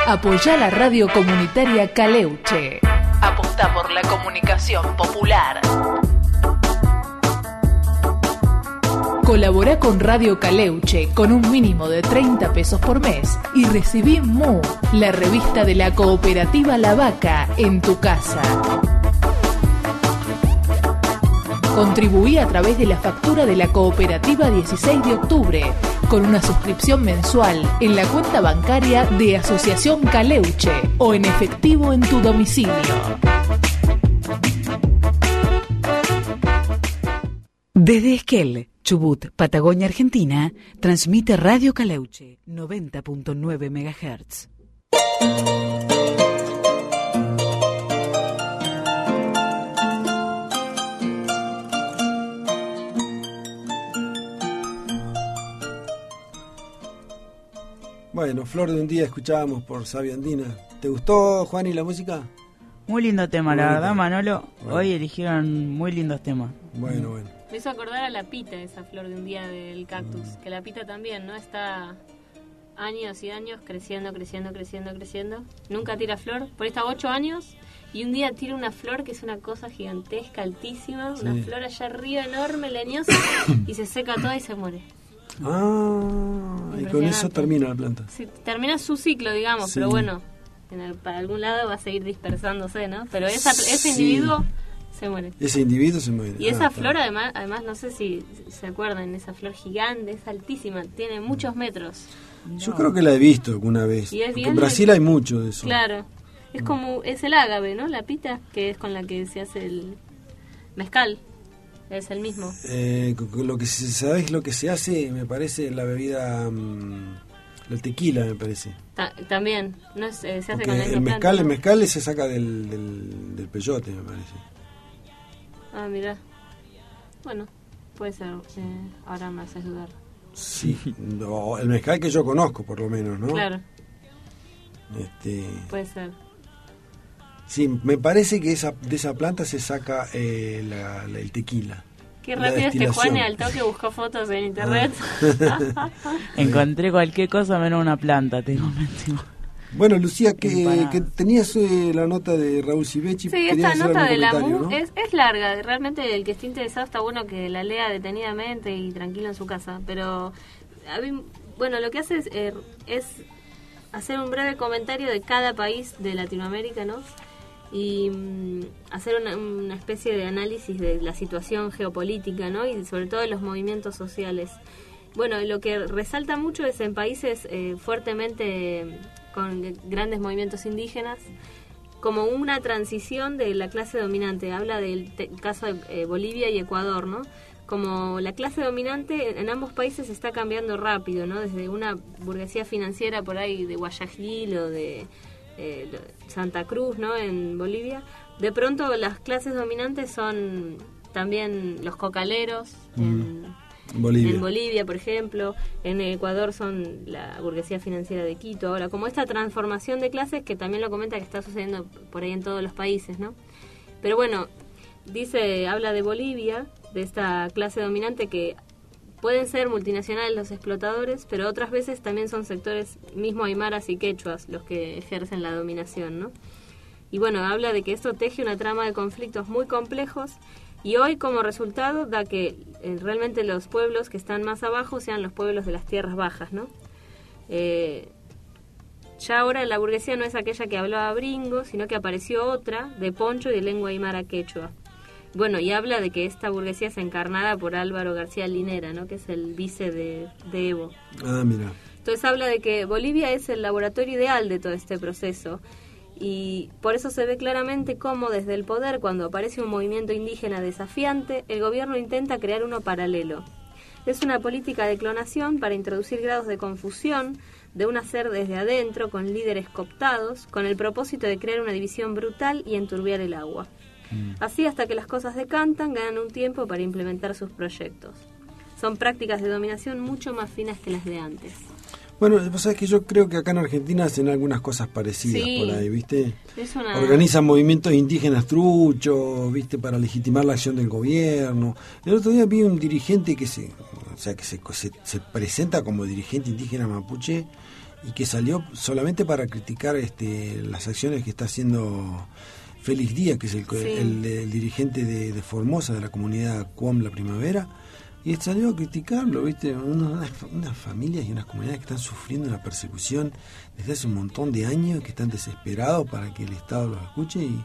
Apoya la radio comunitaria Caleuche. Aposta por la comunicación popular. Colabora con Radio Caleuche con un mínimo de 30 pesos por mes y recibí MU, la revista de la cooperativa La Vaca, en tu casa. Contribuí a través de la factura de la cooperativa 16 de octubre con una suscripción mensual en la cuenta bancaria de Asociación Caleuche o en efectivo en tu domicilio. Desde Esquel, Chubut, Patagonia, Argentina, transmite Radio Caleuche 90.9 MHz. Bueno, Flor de un día escuchábamos por Sabia Andina. ¿Te gustó, Juan, y la música? Muy lindo tema, Muy la verdad, Manolo. Bueno. Hoy eligieron muy lindos temas. Bueno, bueno. Me hizo acordar a la pita, esa flor de un día del cactus. Mm. Que la pita también, ¿no? Está años y años creciendo, creciendo, creciendo, creciendo. Nunca tira flor. Por ahí está ocho años. Y un día tira una flor que es una cosa gigantesca, altísima. Una flor allá arriba, enorme, leñosa. y se seca toda y se muere. Ah, y con eso termina la planta. Sí, termina su ciclo, digamos. Sí. Pero bueno, en el- para algún lado va a seguir dispersándose, ¿no? Pero esa, ese individuo se muere. Ese individuo se muere. Y Ah, esa está. flor, además, además, no sé si se acuerdan, esa flor gigante, es altísima, tiene muchos metros. Yo creo que la he visto alguna vez. Y en Brasil hay mucho de eso. Claro. Es como, es el ágave, ¿no? La pita, que es con la que se hace el mezcal. Es el mismo. Eh, lo que se, ¿Sabes lo que se hace? Me parece la bebida. mm, el tequila, me parece. Ta- también, no es, eh, se hace Porque con la el planta, mezcal, el mezcal se saca del, del, del peyote, me parece. Ah, mira. Bueno, puede ser. eh, ahora me haces dudar. Sí, no, el mezcal que yo conozco, por lo menos, ¿no? Claro, Este, puede ser. Sí, me parece que esa, de esa planta se saca eh, la- la- el tequila. Qué rápido este Juan al toque buscó fotos en internet. Ah. Encontré cualquier cosa menos una planta, te comento. Bueno, Lucía, que, tenías eh, la nota de Raúl Sivechi. Sí, esta nota de la MU ¿no? es, es larga. Realmente el que esté interesado está bueno que la lea detenidamente y tranquilo en su casa. Pero, a mí, bueno, lo que hace es, eh, es hacer un breve comentario de cada país de Latinoamérica, ¿no? Y mm, hacer una, especie de análisis de la situación geopolítica, ¿no? Y sobre todo de los movimientos sociales. Bueno, lo que resalta mucho es en países eh, fuertemente eh, con grandes movimientos indígenas, como una transición de la clase dominante. Habla del caso de eh, Bolivia y Ecuador, ¿no? Como la clase dominante en ambos países está cambiando rápido, ¿no? Desde una burguesía financiera por ahí de Guayaquil o de eh, Santa Cruz, ¿no? En Bolivia. De pronto las clases dominantes son también los cocaleros. en- Bolivia. en Bolivia, por ejemplo, en Ecuador son la burguesía financiera de Quito. Ahora, como esta transformación de clases que también lo comenta que está sucediendo por ahí en todos los países, ¿no? Pero bueno, dice, habla de Bolivia, de esta clase dominante que pueden ser multinacionales los explotadores, pero otras veces también son sectores mismo aymaras y quechuas los que ejercen la dominación, ¿no? Y bueno, habla de que esto teje una trama de conflictos muy complejos y hoy como resultado da que eh, realmente los pueblos que están más abajo sean los pueblos de las tierras bajas, ¿no? Eh, ya ahora la burguesía no es aquella que hablaba bringo, sino que apareció otra de poncho y de lengua aymara quechua. Bueno, y habla de que esta burguesía es encarnada por Álvaro García Linera, ¿no? Que es el vice de, de Evo. Ah, mira. Entonces habla de que Bolivia es el laboratorio ideal de todo este proceso y por eso se ve claramente cómo desde el poder, cuando aparece un movimiento indígena desafiante, el gobierno intenta crear uno paralelo. Es una política de clonación para introducir grados de confusión de un hacer desde adentro con líderes cooptados, con el propósito de crear una división brutal y enturbiar el agua. Así hasta que las cosas decantan, ganan un tiempo para implementar sus proyectos. Son prácticas de dominación mucho más finas que las de antes. Bueno, vos sabés que yo creo que acá en Argentina hacen algunas cosas parecidas Sí. por ahí, ¿viste? Una... Organizan movimientos indígenas truchos, ¿viste? Para legitimar la acción del gobierno. El otro día vi un dirigente que se, o sea, que se, se, se presenta como dirigente indígena mapuche y que salió solamente para criticar este, las acciones que está haciendo Félix Díaz, que es el, Sí. el- el dirigente de, de Formosa, de la comunidad Cuom La Primavera. Y salió a criticarlo, ¿viste? Una- Unas, unas familias y unas comunidades que están sufriendo una persecución desde hace un montón de años, que están desesperados para que el Estado los escuche y,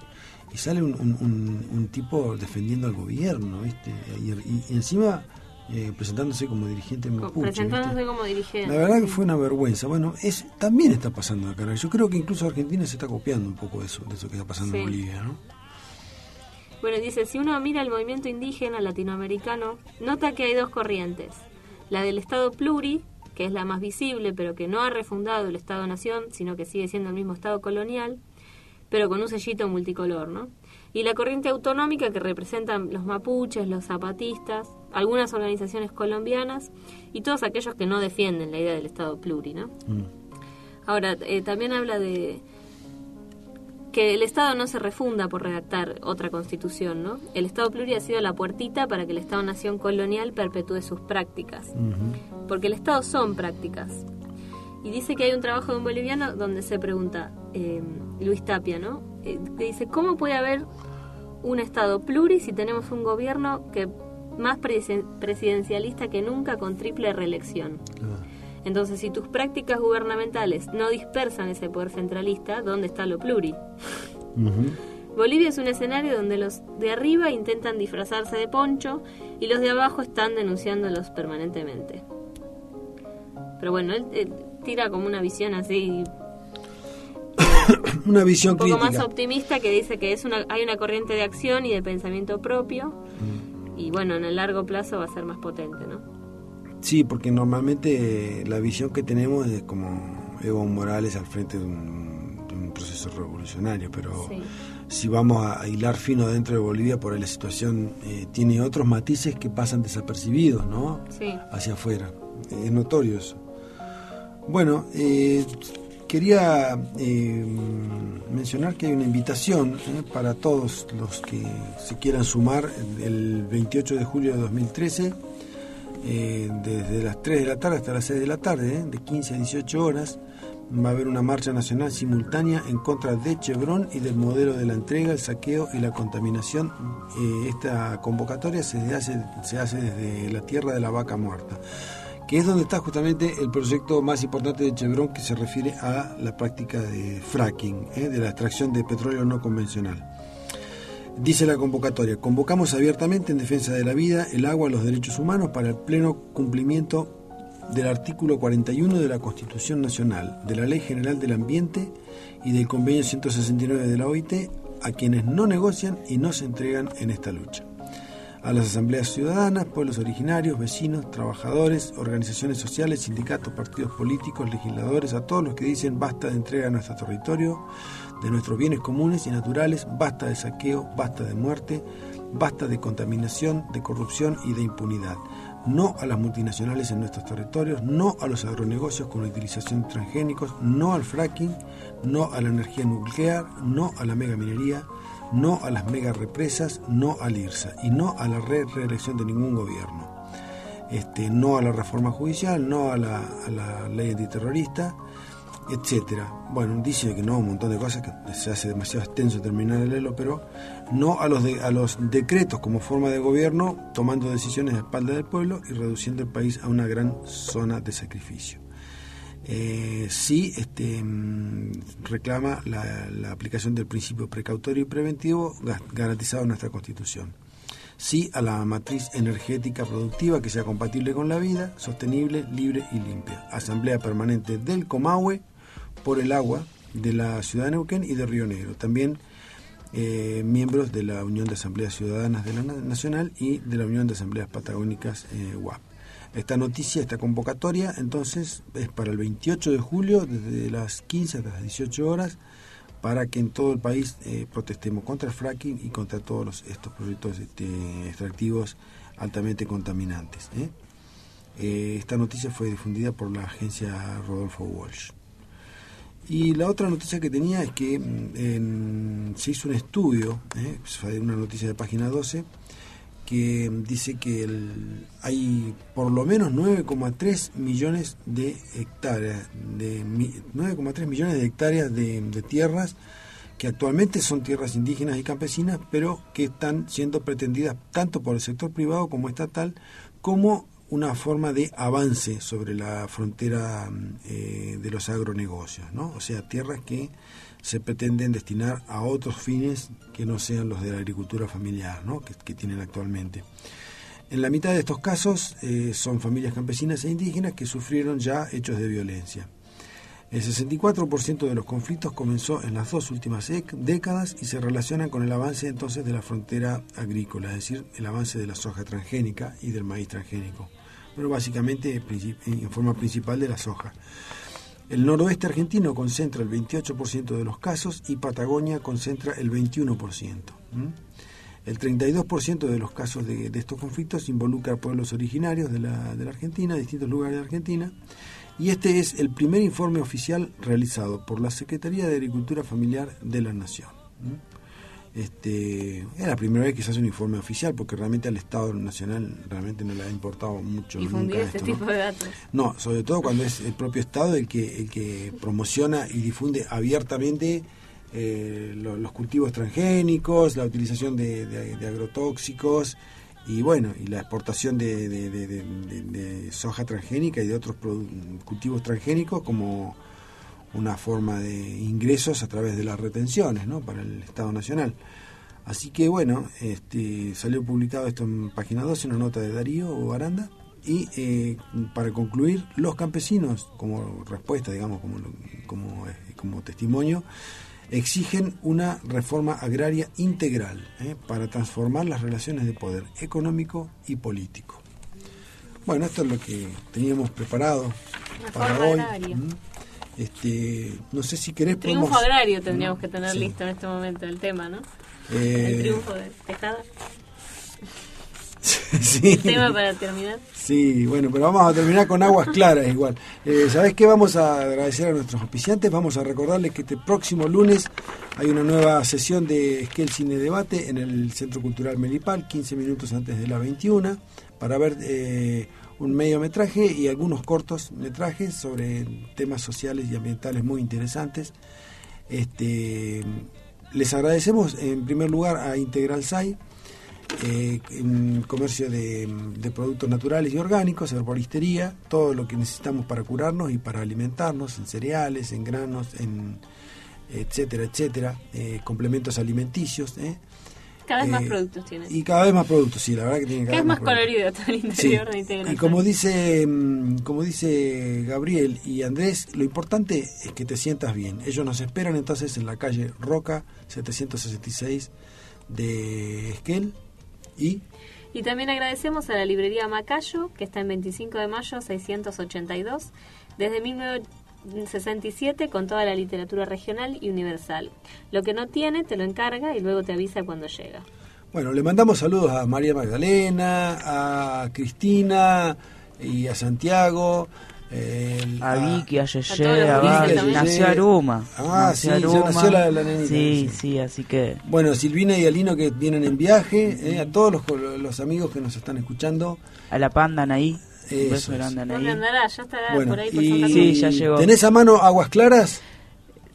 y sale un, un- un- un tipo defendiendo al gobierno, ¿viste? Y, y- y encima eh, presentándose como dirigente mapuche. presentándose ¿viste? como dirigente. La verdad que fue una vergüenza. Bueno, es también está pasando acá. Yo creo que incluso Argentina se está copiando un poco de eso, de eso que está pasando en. Bolivia, ¿no? Bueno, dice, si uno mira el movimiento indígena latinoamericano, nota que hay dos corrientes. La del Estado pluri, que es la más visible, pero que no ha refundado el Estado-nación, sino que sigue siendo el mismo Estado colonial, pero con un sellito multicolor, ¿no? Y la corriente autonómica que representan los mapuches, los zapatistas, algunas organizaciones colombianas y todos aquellos que no defienden la idea del Estado pluri, ¿no? Mm. Ahora, eh, también habla de que el Estado no se refunda por redactar otra constitución, ¿no? El Estado plural ha sido la puertita para que el Estado-nación colonial perpetúe sus prácticas. Porque el Estado son prácticas. Y dice que hay un trabajo de un boliviano donde se pregunta, eh, Luis Tapia, ¿no? Eh, que dice, ¿cómo puede haber un Estado plural si tenemos un gobierno que más presidencialista que nunca con triple reelección? Entonces, si tus prácticas gubernamentales no dispersan ese poder centralista, ¿dónde está lo pluri? Bolivia es un escenario donde los de arriba intentan disfrazarse de poncho y los de abajo están denunciándolos permanentemente. Pero bueno, él, tira como una visión así una visión un poco más optimista que dice que es una, hay una corriente de acción y de pensamiento propio y bueno, en el largo plazo va a ser más potente, ¿no? Sí, porque normalmente la visión que tenemos es como Evo Morales al frente de un, proceso revolucionario, pero si vamos a, hilar fino dentro de Bolivia, por ahí la situación eh, tiene otros matices que pasan desapercibidos, ¿no? Sí. Hacia afuera. Es notorio eso. Bueno, eh, quería eh, mencionar que hay una invitación para todos los que se quieran sumar el 28 de julio de 2013 eh, desde las 3 de la tarde hasta las 6 de la tarde, eh, de 15 a 18 horas, va a haber una marcha nacional simultánea en contra de Chevron y del modelo de la entrega, el saqueo y la contaminación. Eh, esta convocatoria se hace desde la tierra de la vaca muerta, que es donde está justamente el proyecto más importante de Chevron que se refiere a la práctica de fracking, de la extracción de petróleo no convencional. Dice la convocatoria, convocamos abiertamente en defensa de la vida, el agua los derechos humanos para el pleno cumplimiento del artículo 41 de la Constitución Nacional, de la Ley General del Ambiente y del Convenio 169 de la OIT a quienes no negocian y no se entregan en esta lucha. A las asambleas ciudadanas, pueblos originarios, vecinos, trabajadores, organizaciones sociales, sindicatos, partidos políticos, legisladores, a todos los que dicen basta de entrega a nuestro territorio, de nuestros bienes comunes y naturales, basta de saqueo, basta de muerte, basta de contaminación, de corrupción y de impunidad. No a las multinacionales en nuestros territorios, no a los agronegocios con la utilización de transgénicos, no al fracking, no a la energía nuclear, no a la megaminería, no a las mega represas, no al IRSA y no a la reelección de ningún gobierno. Este, no a la reforma judicial, no a la, a la ley antiterrorista, etcétera. Bueno, dice que no, un montón de cosas que se hace demasiado extenso terminar el elo, pero no a los, a los decretos como forma de gobierno, tomando decisiones a espalda del pueblo y reduciendo el país a una gran zona de sacrificio. Eh, sí este, mm, reclama la, la, aplicación del principio precautorio y preventivo garantizado en nuestra Constitución. Sí a la matriz energética productiva que sea compatible con la vida, sostenible, libre y limpia. Asamblea Permanente del Comahue por el agua de la ciudad de Neuquén y de Río Negro. También eh, miembros de la Unión de Asambleas Ciudadanas de la Nacional y de la Unión de Asambleas Patagónicas eh, UAP. Esta noticia, esta convocatoria, entonces, es para el 28 de julio, desde las 15 hasta las 18 horas, para que en todo el país eh, protestemos contra el fracking y contra todos estos proyectos este, extractivos altamente contaminantes. esta noticia fue difundida por la agencia Rodolfo Walsh. Y la otra noticia que tenía es que mm, se hizo un estudio, ¿eh? una noticia de página 12, que dice que hay por lo menos 9,3 millones de hectáreas, de 9,3 millones de hectáreas de, de tierras que actualmente son tierras indígenas y campesinas, pero que están siendo pretendidas tanto por el sector privado como estatal como una forma de avance sobre la frontera eh, de los agronegocios, ¿no? o sea, tierras que se pretenden destinar a otros fines que no sean los de la agricultura familiar ¿no? que, tienen actualmente. En la mitad de estos casos eh, son familias campesinas e indígenas que sufrieron ya hechos de violencia. El 64% de los conflictos comenzó en las dos últimas décadas y se relacionan con el avance entonces de la frontera agrícola, es decir, el avance de la soja transgénica y del maíz transgénico pero básicamente en forma principal de la soja. El noroeste argentino concentra el 28% de los casos y Patagonia concentra el 21%. El 32% de los casos de, estos conflictos involucra a pueblos originarios de la, Argentina, distintos lugares de Argentina. y este es el primer informe oficial realizado por la Secretaría de Agricultura Familiar de la Nación. Este, es la primera vez que se hace un informe oficial porque realmente al Estado Nacional realmente no le ha importado mucho Difundir nunca este esto, ¿no? tipo de datos. No, sobre todo cuando es el propio Estado el que, el que promociona y difunde abiertamente eh, lo- los cultivos transgénicos, la utilización de, de- de agrotóxicos y bueno, y la exportación de, de- soja transgénica y de otros cultivos transgénicos como una forma de ingresos a través de las retenciones ¿no? para el Estado Nacional. Así que bueno, este, salió publicado esto en página 12, una nota de Darío Aranda. Y eh, para concluir, los campesinos, como respuesta, digamos, como, como, eh, como testimonio, exigen una reforma agraria integral ¿eh? para transformar las relaciones de poder económico y político. Bueno, esto es lo que teníamos preparado para hoy. agraria. ¿Mm? Este, no sé si querés Triunfo podemos- agrario tendríamos que tener Sí. listo en este momento el tema, ¿no? Eh, El triunfo de Tejada. sí. Tema para terminar. Sí, bueno, pero vamos a terminar con aguas claras igual. Eh, ¿Sabés qué? Vamos a agradecer a nuestros auspiciantes. Vamos a recordarles que este próximo lunes hay una nueva sesión de Esquel Cine Debate en el Centro Cultural Melipal, 15 minutos antes de la 21, para ver eh, un mediometraje y algunos cortos metrajes sobre temas sociales y ambientales muy interesantes. Este, les agradecemos en primer lugar a Integral SAI, eh, comercio de, de productos naturales y orgánicos, herboristería, todo lo que necesitamos para curarnos y para alimentarnos, en cereales, en granos, en etcétera, etcétera, eh, complementos alimenticios. ¿eh? Cada vez más Eh, productos tiene. Y cada vez más productos, sí, la verdad que tiene cada Cada vez más productos. colorido todo el Sí. interior de Integral. Y como dice, mm, como dice Gabriel y Andrés, lo importante es que te sientas bien. Ellos nos esperan entonces en la calle Roca 766 de Esquel y Y también agradecemos a la librería Macayo, que está en 25 de mayo 682, desde 1967 con toda la literatura regional y universal. Lo que no tiene te lo encarga y luego te avisa cuando llega. bueno, le mandamos saludos a María Magdalena, a Cristina y a Santiago. eh, A Vicky, a Yeye, a también. nació Aruma. Ah, nació sí, ya nació la- la nenita, Sí, sí. sí, así que Bueno, Silvina y Alino que vienen en viaje, eh, a todos los, los amigos que nos están escuchando. a la panda ahí. Un Eso beso es. grande a ¿Dónde Anaí. andará? Ya estará Bueno, por ahí por y Santa Cruz. Sí, ya llegó. ¿tenés a mano aguas claras?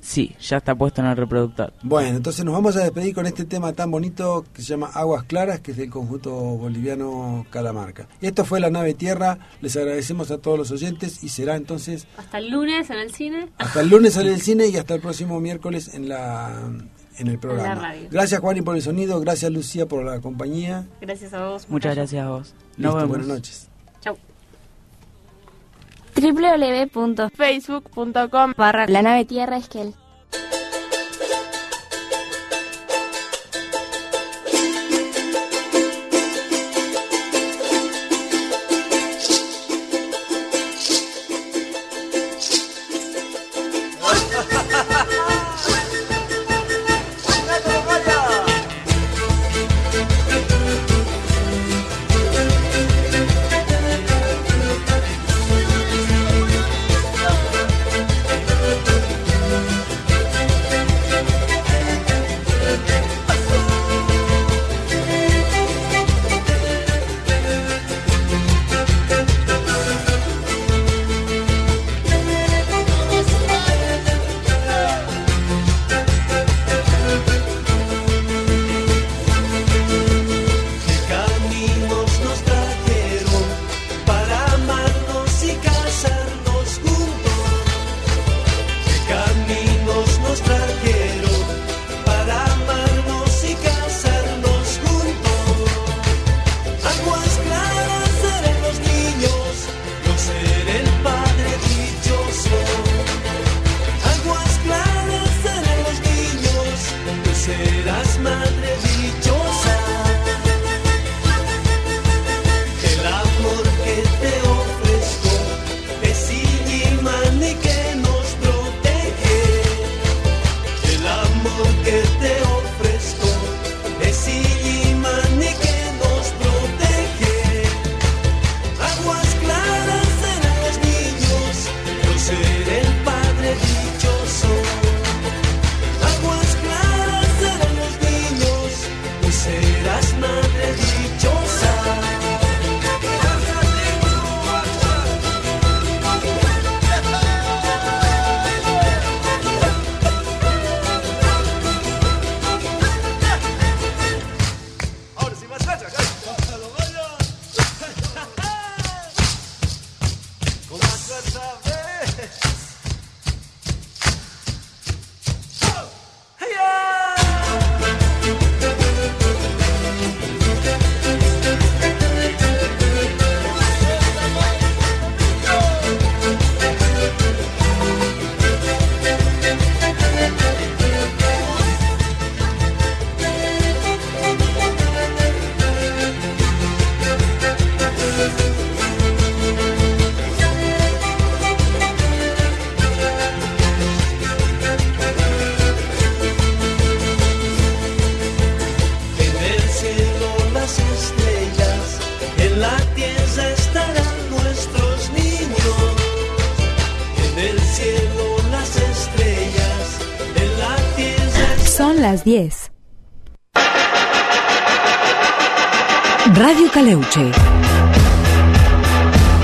Sí, ya está puesto en el reproductor. Bueno, entonces nos vamos a despedir con este tema tan bonito que se llama Aguas Claras, que es del conjunto boliviano Calamarca. Esto fue La Nave Tierra, les agradecemos a todos los oyentes y será entonces Hasta el lunes en el cine. hasta el lunes sale el cine y hasta el próximo miércoles en la en el programa. radio. Gracias Juan y por el sonido, gracias Lucía por la compañía. Gracias a vos. Muchas gracias a vos. Nos Listo, vemos. buenas noches. Www.facebook.com barra la nave tierra esquel.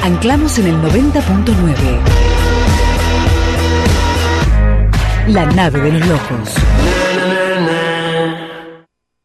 Anclamos en el 90.9. La nave de los locos.